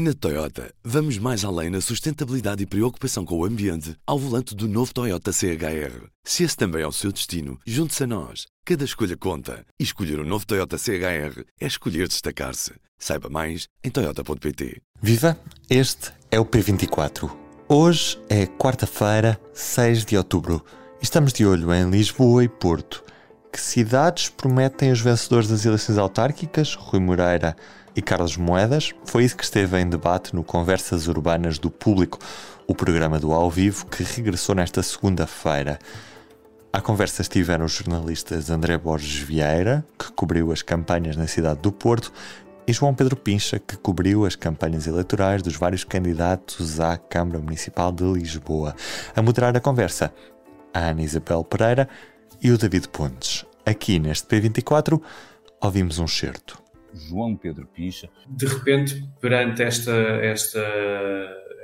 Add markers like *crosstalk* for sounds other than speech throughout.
Na Toyota, vamos mais além na sustentabilidade e preocupação com o ambiente ao volante do novo Toyota CHR. Se esse também é o seu destino, junte-se a nós. Cada escolha conta. E escolher o um novo Toyota CHR é escolher destacar-se. Saiba mais em Toyota.pt. Viva! Este é o P24. Hoje é quarta-feira, 6 de outubro. Estamos de olho em Lisboa e Porto. Que cidades prometem os vencedores das eleições autárquicas? Rui Moreira e Carlos Moedas. Foi isso que esteve em debate no Conversas Urbanas do Público, o programa do Ao Vivo que regressou nesta segunda-feira. À conversa estiveram os jornalistas André Borges Vieira, que cobriu as campanhas na cidade do Porto, e João Pedro Pincha, que cobriu as campanhas eleitorais dos vários candidatos à Câmara Municipal de Lisboa. A moderar a conversa, a Ana Isabel Pereira e o David Pontes. Aqui neste P24 ouvimos um certo. João Pedro Picha. De repente, perante esta, esta,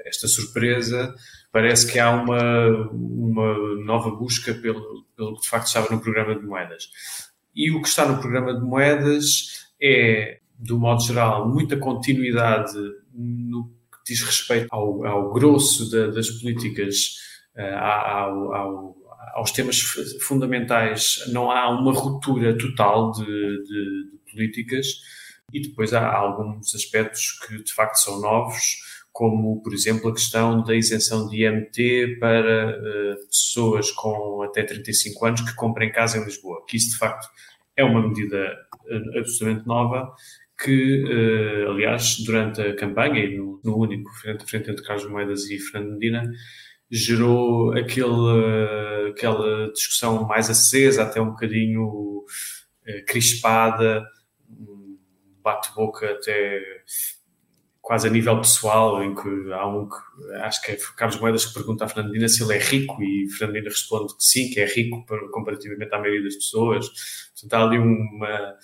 esta surpresa, parece que há uma, uma nova busca pelo, pelo que de facto estava no programa de moedas. E o que está no programa de moedas é, do modo geral, muita continuidade no que diz respeito ao, ao grosso da, das políticas, uh, ao, ao, aos temas fundamentais. Não há uma ruptura total de, de, de políticas e depois há alguns aspectos que de facto são novos, como, por exemplo, a questão da isenção de IMT para uh, pessoas com até 35 anos que comprem casa em Lisboa, que isso de facto é uma medida uh, absolutamente nova que, uh, aliás, durante a campanha e no, no, único frente a frente entre Carlos Moedas e Fernando Medina, gerou aquele, aquela discussão mais acesa, até um bocadinho crispada, bate-boca até quase a nível pessoal, em que há um que acho que é Carlos Moedas que pergunta a Fernandina se ele é rico e Fernandina responde que sim, que é rico comparativamente à maioria das pessoas. Portanto, há ali uma,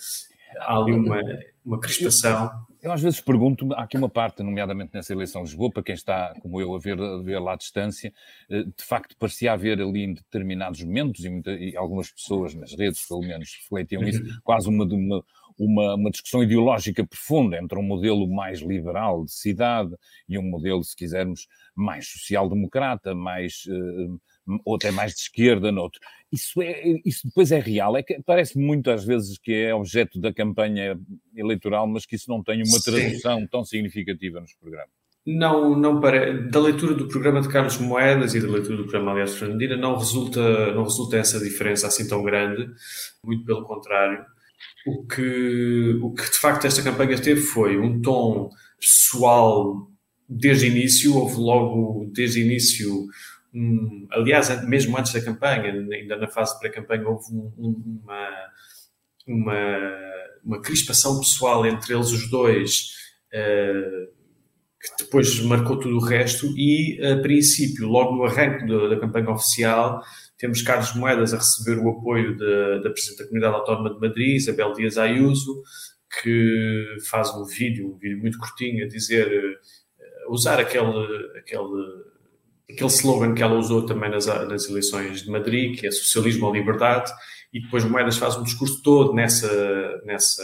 há ali uma, uma crispação. Eu, eu às vezes pergunto, há aqui uma parte, nomeadamente nessa eleição de Lisboa, para quem está, como eu, a ver, a ver lá à distância, eh, de facto parecia haver ali em determinados momentos, e, muita, e algumas pessoas nas redes, pelo menos, refletiam isso, uhum. quase uma, uma, uma, uma discussão ideológica profunda entre um modelo mais liberal de cidade e um modelo, se quisermos, mais social-democrata, mais, uh, ou até mais de esquerda noutro. Isso, é, isso depois é real, é que parece muito às vezes que é objeto da campanha eleitoral, mas que isso não tem uma tradução Sim. tão significativa nos programas. Não, não para da leitura do programa de Carlos Moedas e da leitura do programa Aliás Fernandina não resulta, não resulta essa diferença assim tão grande, muito pelo contrário. O que, o que de facto esta campanha teve foi um tom pessoal desde o início, houve logo desde o início, um, aliás, mesmo antes da campanha, ainda na fase pré-campanha, houve um, uma, uma, uma crispação pessoal entre eles os dois, uh, que depois marcou tudo o resto, e a princípio, logo no arranque da, da campanha oficial, temos Carlos Moedas a receber o apoio da, Presidente da Comunidade Autónoma de Madrid, Isabel Dias Ayuso, que faz um vídeo, um vídeo muito curtinho, a dizer, a usar aquele, aquele, aquele slogan que ela usou também nas, nas eleições de Madrid, que é socialismo ou liberdade, e depois Moedas faz um discurso todo nessa, nessa,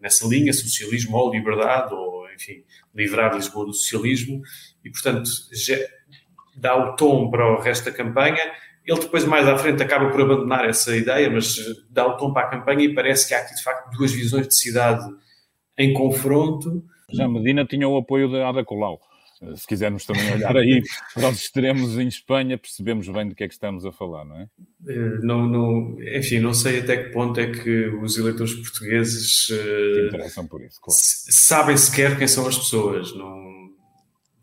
nessa linha, socialismo ou liberdade, ou enfim, livrar Lisboa do socialismo, e portanto já dá o tom para o resto da campanha ele depois, mais à frente, acaba por abandonar essa ideia, mas dá o tom para a campanha e parece que há aqui, de facto, duas visões de cidade em confronto. Já Medina tinha o apoio da Ada Colau. Se quisermos também olhar aí *laughs* para os extremos em Espanha, percebemos bem do que é que estamos a falar, não é? Eh, não, não, enfim, não sei até que ponto é que os eleitores portugueses uh, interessam por isso, claro. sabem sequer quem são as pessoas. Não,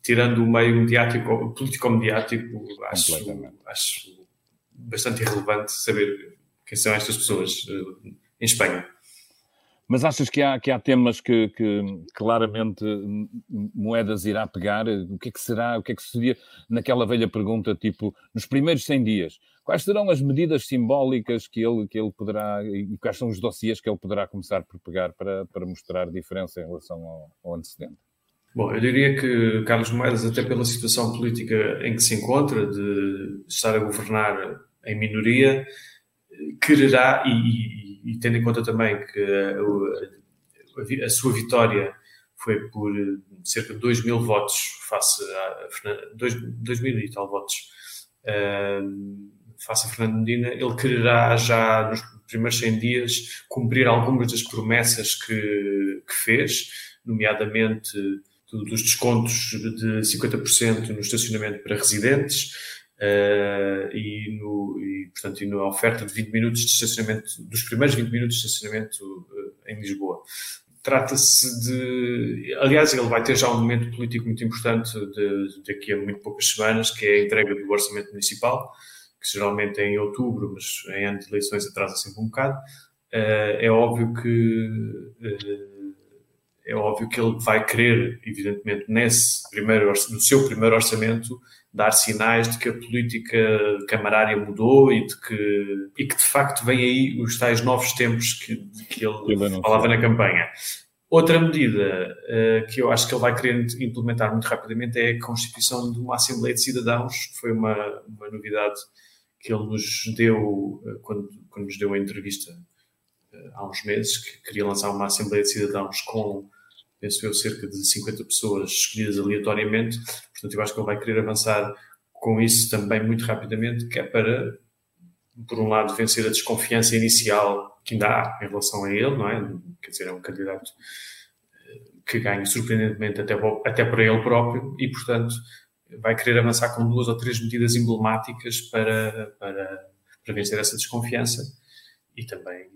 tirando o meio mediático, político-mediático, acho, acho bastante irrelevante saber quem são estas pessoas uh, em Espanha. Mas achas que há, que há temas que, que, claramente Moedas irá pegar? O que é que será? O que é que seria naquela velha pergunta, tipo, nos primeiros 100 dias, quais serão as medidas simbólicas que ele, que ele poderá, e quais são os dossiês que ele poderá começar por pegar para, para mostrar diferença em relação ao, ao antecedente? Bom, eu diria que Carlos Moedas, até pela situação política em que se encontra, de estar a governar em minoria, quererá, e, e, e, tendo em conta também que a, a, a, sua vitória foi por cerca de 2 mil votos, face a 2, 2 mil e tal votos, uh, face a Fernando Medina, ele quererá já nos primeiros 100 dias cumprir algumas das promessas que, que fez, nomeadamente dos descontos de 50% no estacionamento para residentes uh, e, no, e, portanto, e na oferta de 20 minutos de estacionamento, dos primeiros 20 minutos de estacionamento uh, em Lisboa. Trata-se de. Aliás, ele vai ter já um momento político muito importante de, daqui a muito poucas semanas, que é a entrega do orçamento municipal, que geralmente é em outubro, mas em ano de eleições atrasa sempre um bocado. Uh, é óbvio que é óbvio que ele vai querer, evidentemente, nesse primeiro, no seu primeiro orçamento, dar sinais de que a política camarária mudou e de que, e que de facto vem aí os tais novos tempos que, de que ele falava na campanha. Outra medida uh, que eu acho que ele vai querer implementar muito rapidamente é a constituição de uma Assembleia de Cidadãos, que foi uma, uma novidade que ele nos deu uh, quando, quando nos deu a entrevista uh, há uns meses, que queria lançar uma Assembleia de Cidadãos com penso eu, cerca de 50 pessoas escolhidas aleatoriamente. Portanto, eu acho que ele vai querer avançar com isso também muito rapidamente, que é para, por um lado, vencer a desconfiança inicial que ainda há em relação a ele, não é? Quer dizer, é um candidato eh, que ganha surpreendentemente até, até para ele próprio e, portanto, vai querer avançar com duas ou três medidas emblemáticas para, para, para vencer essa desconfiança e também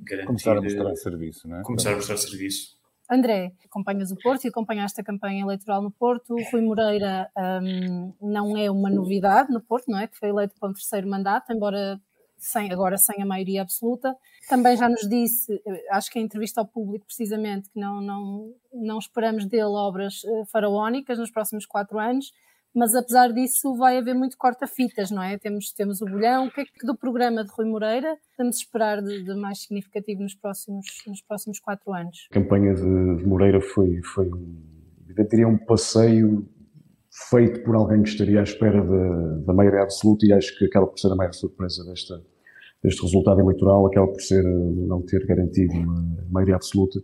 garantir... Começar a mostrar serviço, não é? Começar a mostrar serviço André, acompanhas o Porto e acompanhaste a campanha eleitoral no Porto. O Rui Moreira um, não é uma novidade no Porto, não é? Que foi eleito para um terceiro mandato, embora sem, agora sem a maioria absoluta. Também já nos disse, acho que em entrevista ao público, precisamente, que não, não, não esperamos dele obras eh, faraónicas nos próximos quatro anos mas apesar disso vai haver muito corta-fitas, não é? Temos, temos o bolhão, o que é que do programa de Rui Moreira vamos esperar de, de, mais significativo nos próximos, nos próximos quatro anos? A campanha de, de Moreira foi, foi eu diria, um passeio feito por alguém que estaria à espera da, da maioria absoluta e acho que aquela por ser a maior surpresa desta, deste resultado eleitoral, acaba por ser não ter garantido uma maioria absoluta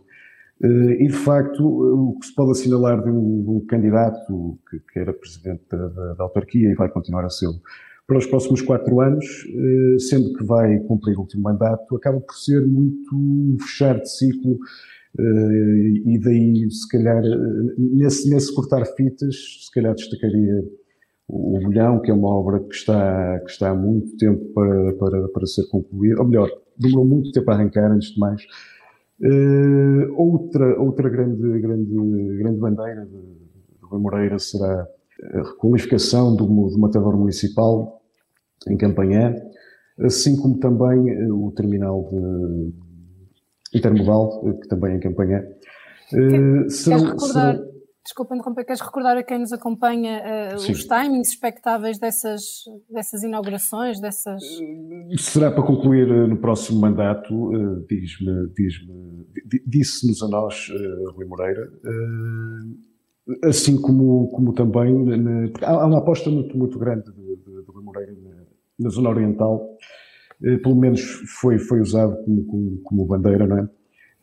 e, de facto, o que se pode assinalar de um, de um candidato que, que, era presidente da, da, da, autarquia e vai continuar a ser para os próximos quatro anos, eh, sendo que vai cumprir o último mandato, acaba por ser muito um fechar de ciclo eh, e daí, se calhar, nesse, nesse cortar fitas, se calhar destacaria o Bolhão, que é uma obra que está, que está há muito tempo para, para, para ser concluída, ou melhor, demorou muito tempo a arrancar, antes de mais, Uh, outra, outra grande, grande, grande bandeira de, de Rui Moreira será a requalificação do, do matador municipal em Campanhã, assim como também eh, o terminal de intermodal, eh, que também é em Campanhã. Uh, serão, recordar, serão, Desculpa interromper, queres recordar a quem nos acompanha uh, os timings expectáveis dessas, dessas inaugurações, dessas... Será para concluir uh, no próximo mandato, uh, diz-me, diz-me, disse-nos a nós, Rui Moreira, assim como, como também, na, há, uma aposta muito, muito grande de, de, de Rui Moreira na, na, zona oriental, pelo menos foi, foi usado como, como, como bandeira, não é?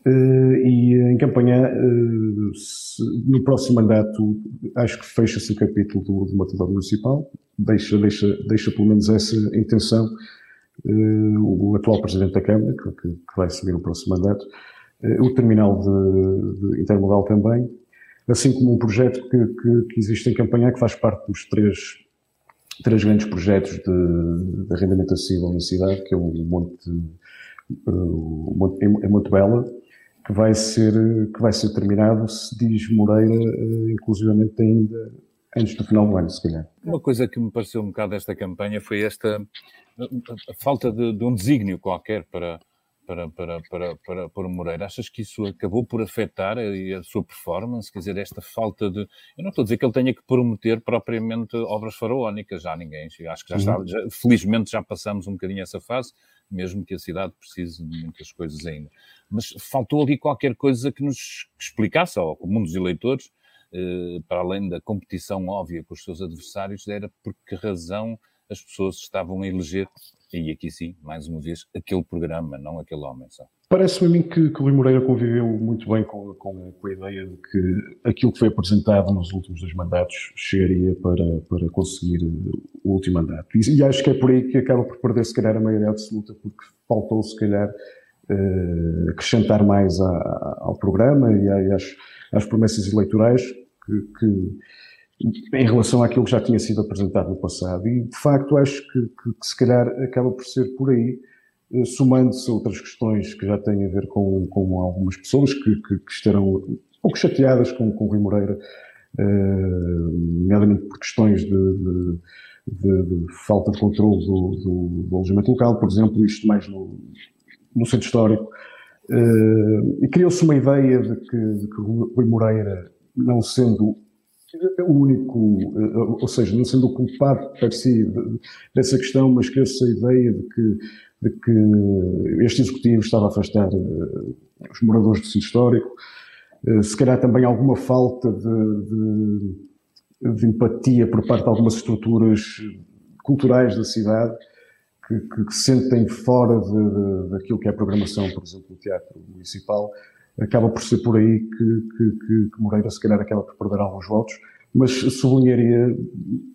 Uh, e em campanha, uh, se, no próximo mandato, acho que fecha-se o capítulo do, do matador municipal, deixa, deixa, deixa pelo menos essa intenção uh, o atual Presidente da Câmara, que, que, vai assumir no próximo mandato, o terminal de, de, intermodal também, assim como um projeto que, que, que, existe em campanha, que faz parte dos três, três grandes projetos de, de arrendamento acessível na cidade, que é o Monte, o Monte, em Monte Bela, que vai ser, que vai ser terminado, se diz Moreira, eh, inclusivamente ainda antes do final do ano, se calhar. Uma coisa que me pareceu um bocado desta campanha foi esta a falta de, de um desígnio qualquer para, para, para, para, para, para o Moreira. Achas que isso acabou por afetar a, a, sua performance? Quer dizer, esta falta de. Eu não estou a dizer que ele tenha que prometer propriamente obras faraónicas, já ninguém. Acho que já está. Já, felizmente já passamos um bocadinho essa fase, mesmo que a cidade precise de muitas coisas ainda. Mas faltou ali qualquer coisa que nos explicasse ao comum dos eleitores, eh, para além da competição óbvia com os seus adversários, era por que razão as pessoas estavam a eleger, e aqui sim, mais uma vez, aquele programa, não aquele homem só. Parece-me a mim que, que o Rui Moreira conviveu muito bem com, com, com, a ideia de que aquilo que foi apresentado nos últimos dois mandatos chegaria para, para conseguir o último mandato. E, e acho que é por aí que acaba por perder, se calhar, a maioria absoluta, porque faltou, se calhar, uh, acrescentar mais a, ao programa e às, às promessas eleitorais que, que em relação àquilo que já tinha sido apresentado no passado. E, de facto, acho que, que, que se calhar acaba por ser por aí, eh, somando-se outras questões que já têm a ver com, com algumas pessoas que, que, que estarão um pouco chateadas com, com o Rui Moreira, uh, nomeadamente por questões de, de, de, de falta de controle do, do, do, alojamento local, por exemplo, isto mais no, no centro histórico. Uh, e criou-se uma ideia de que, de que Rui Moreira, não sendo o único, eh, ou seja, não sendo o culpado per si dessa questão, mas que essa ideia de que, de que este executivo estava a afastar eh, os moradores do sítio histórico, eh, se calhar também alguma falta de, de, de empatia por parte de algumas estruturas culturais da cidade que, que, que se sentem fora de, de, daquilo que é a programação, por exemplo, do teatro municipal, acaba por ser por aí que, que, que, Moreira se calhar acaba por perder alguns votos, mas sublinharia,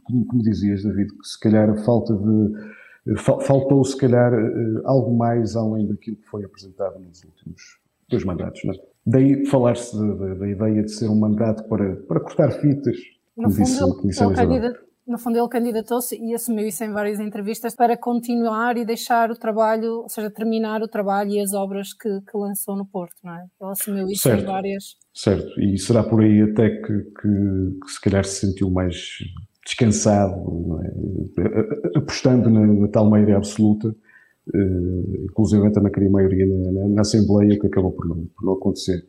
como, como dizias, David, que se calhar falta de, faltou se calhar eh, algo mais além daquilo que foi apresentado nos últimos dois mandatos. Não é? Daí falar-se da ideia de ser um mandato para, para cortar fitas, no como fundo, disse, como disse no fundo ele candidatou-se e assumiu isso em várias entrevistas para continuar e deixar o trabalho, ou seja, terminar o trabalho e as obras que, que lançou no Porto, não é? Ele assumiu isso certo, em várias... Certo, e será por aí até que, que, que se calhar se sentiu mais descansado, é? apostando na, na, tal maioria absoluta, uh, inclusive também queria maioria na, na, na, Assembleia, que acabou por não, por não acontecer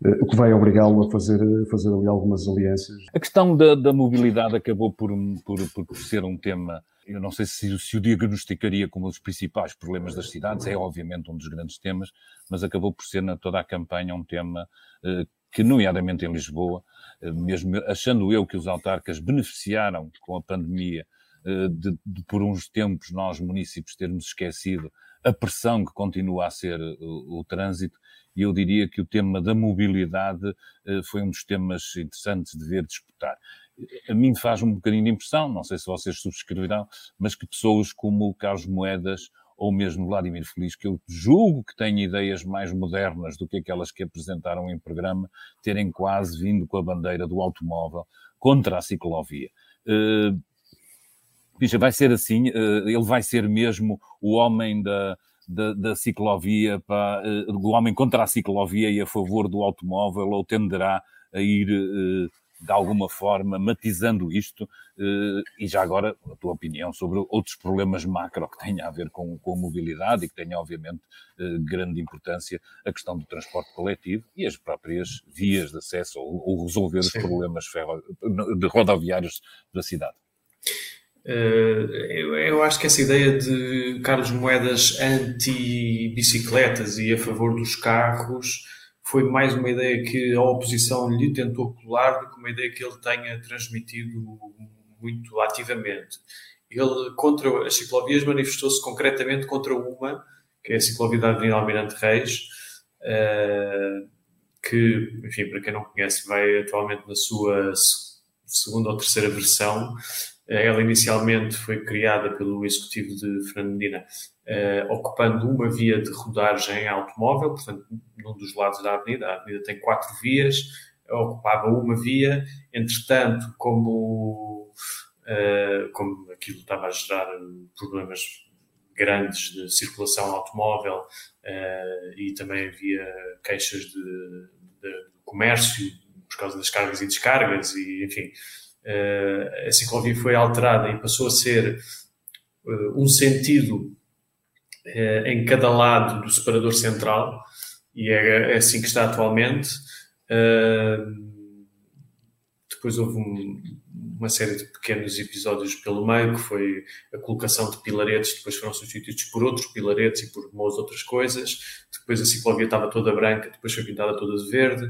o que vai obrigá-lo a fazer, fazer ali algumas alianças. A questão da, da mobilidade acabou por, por, por, ser um tema, eu não sei se, se o diagnosticaria como um dos principais problemas das cidades, é obviamente um dos grandes temas, mas acabou por ser na toda a campanha um tema eh, que, nomeadamente em Lisboa, eh, mesmo achando eu que os autarcas beneficiaram com a pandemia eh, de, de, por uns tempos nós municípios termos esquecido a pressão que continua a ser o, o trânsito, e eu diria que o tema da mobilidade eh, foi um dos temas interessantes de ver disputar. A mim faz um bocadinho de impressão, não sei se vocês subscreverão, mas que pessoas como o Carlos Moedas ou mesmo Vladimir Feliz, que eu julgo que têm ideias mais modernas do que aquelas que apresentaram em programa, terem quase vindo com a bandeira do automóvel contra a ciclovia. Uh, vai ser assim, uh, ele vai ser mesmo o homem da, da, da ciclovia, para, uh, do homem contra a ciclovia e a favor do automóvel, ou tenderá a ir uh, de alguma forma matizando isto? E já agora, a tua opinião sobre outros problemas macro que têm a ver com, com a mobilidade e que têm, obviamente, grande importância a questão do transporte coletivo e as próprias vias de acesso ou, ou resolver Sim. os problemas de rodoviários da cidade. Eh, eu, acho que essa ideia de Carlos Moedas anti-bicicletas e a favor dos carros foi mais uma ideia que a oposição lhe tentou colar do que uma ideia que ele tenha transmitido muito ativamente. Ele, contra as ciclovias, manifestou-se concretamente contra uma, que é a ciclovia da Avenida Almirante Reis, eh, que, enfim, para quem não conhece, vai atualmente na sua segunda ou terceira versão, ela inicialmente foi criada pelo executivo de Fernandina, uh, ocupando uma via de rodagem automóvel, portanto, num dos lados da avenida. A avenida tem quatro vias, ocupava uma via, entretanto, como, uh, como aquilo estava a gerar problemas grandes de circulação automóvel e também havia queixas de, de, comércio por causa das cargas e descargas e, enfim, a ciclovia foi alterada e passou a ser uh, um sentido em cada lado do separador central, e é, é assim que está atualmente. depois houve um, uma série de pequenos episódios pelo meio, que foi a colocação de pilaretes, depois foram substituídos por outros pilaretes e por umas outras coisas. Depois a ciclovia estava toda branca, depois foi pintada toda de verde.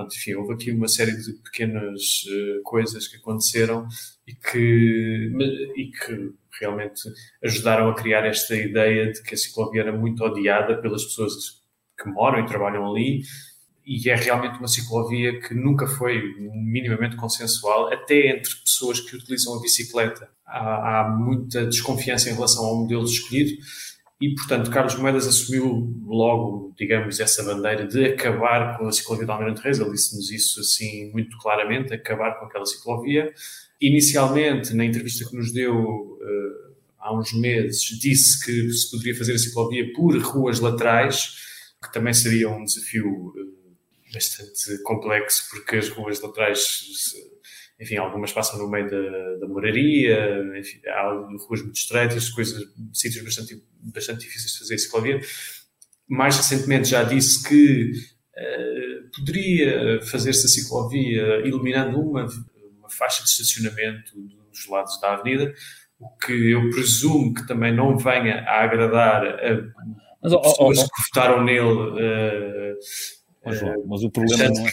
Pronto, enfim, houve aqui uma série de pequenas uh, coisas que aconteceram e que, e que realmente ajudaram a criar esta ideia de que a ciclovia era muito odiada pelas pessoas que moram e trabalham ali e é realmente uma ciclovia que nunca foi minimamente consensual, até entre pessoas que utilizam a bicicleta. Há, há muita desconfiança em relação ao modelo escolhido e, portanto, Carlos Moedas assumiu logo, digamos, essa bandeira de acabar com a ciclovia de Almirante Reis. Ele disse-nos isso assim muito claramente, acabar com aquela ciclovia. Inicialmente, na entrevista que nos deu uh, há uns meses, disse que se poderia fazer a ciclovia por ruas laterais, que também seria um desafio uh, bastante complexo, porque as ruas laterais, enfim, algumas passam no meio da, da moraria, enfim, há ruas muito estreitas, coisas, sítios bastante, bastante difíceis de fazer ciclovia. Mais recentemente já disse que uh, poderia fazer-se a ciclovia iluminando uma, uma faixa de estacionamento dos lados da avenida, o que eu presumo que também não venha a agradar a Mas, pessoas oh, oh, oh. que votaram nele uh, mas, João, mas o problema não é.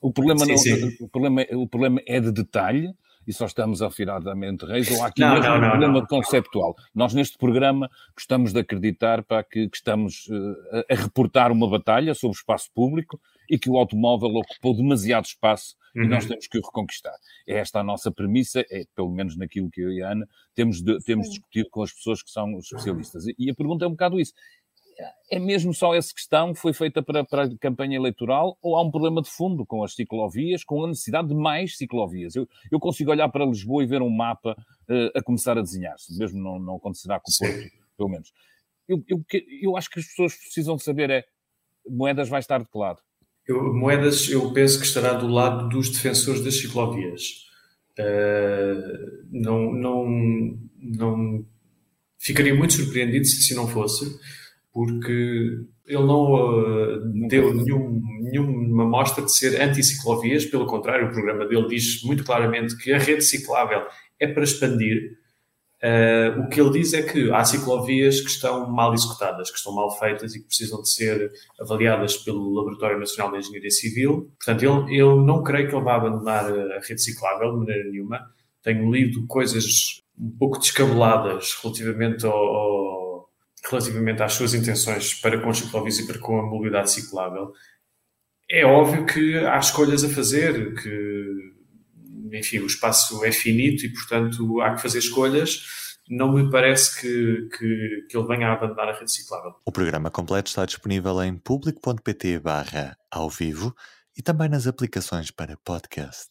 O problema, sim, não, sim. O, problema, o problema é de detalhe e só estamos afiradamente reis, ou há aqui não, mesmo não, um problema não, conceptual. Nós, neste programa, gostamos de acreditar para que, que estamos uh, a reportar uma batalha sobre o espaço público e que o automóvel ocupou demasiado espaço uhum. e nós temos que o reconquistar. É esta a nossa premissa, é pelo menos naquilo que eu e a Ana temos, de, temos discutido com as pessoas que são especialistas. E, e a pergunta é um bocado isso é mesmo só essa questão que foi feita para, para, a campanha eleitoral ou há um problema de fundo com as ciclovias, com a necessidade de mais ciclovias? Eu, eu consigo olhar para Lisboa e ver um mapa uh, a começar a desenhar-se, mesmo não, não acontecerá com o Porto, pelo menos. Eu, eu, eu, acho que as pessoas precisam de saber é, Moedas vai estar de que lado? Eu, Moedas, eu penso que estará do lado dos defensores das ciclovias. Uh, não, não, não ficaria muito surpreendido se assim não fosse porque ele não uh, deu nenhum, nenhuma mostra de ser anti-ciclovias, pelo contrário, o programa dele diz muito claramente que a rede ciclável é para expandir. Uh, o que ele diz é que há ciclovias que estão mal executadas, que estão mal feitas e que precisam de ser avaliadas pelo Laboratório Nacional de Engenharia Civil. Portanto, ele, eu não creio que ele vá abandonar a rede ciclável de maneira nenhuma. Tenho lido coisas um pouco descabeladas relativamente ao, ao relativamente às suas intenções para com os ciclovias e para com a mobilidade ciclável, é óbvio que há escolhas a fazer, que, enfim, o espaço é finito e, portanto, há que fazer escolhas. Não me parece que, que, que ele venha a abandonar a rede ciclável. O programa completo está disponível em público.pt barra ao vivo e também nas aplicações para podcast.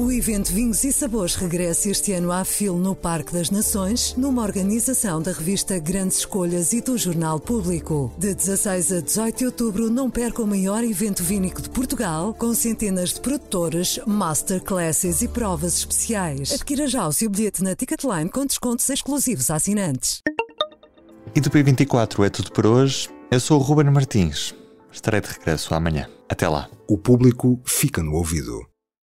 O evento Vinhos e Sabores regressa este ano à FIL no Parque das Nações, numa organização da revista Grandes Escolhas e do Jornal Público. De 16 a 18 de outubro, não perca o maior evento vínico de Portugal, com centenas de produtores, masterclasses e provas especiais. Adquira já o seu bilhete na Ticketline com descontos exclusivos a assinantes. E do P24 é tudo por hoje. Eu sou o Ruben Martins. Estarei de regresso amanhã. Até lá. O público fica no ouvido.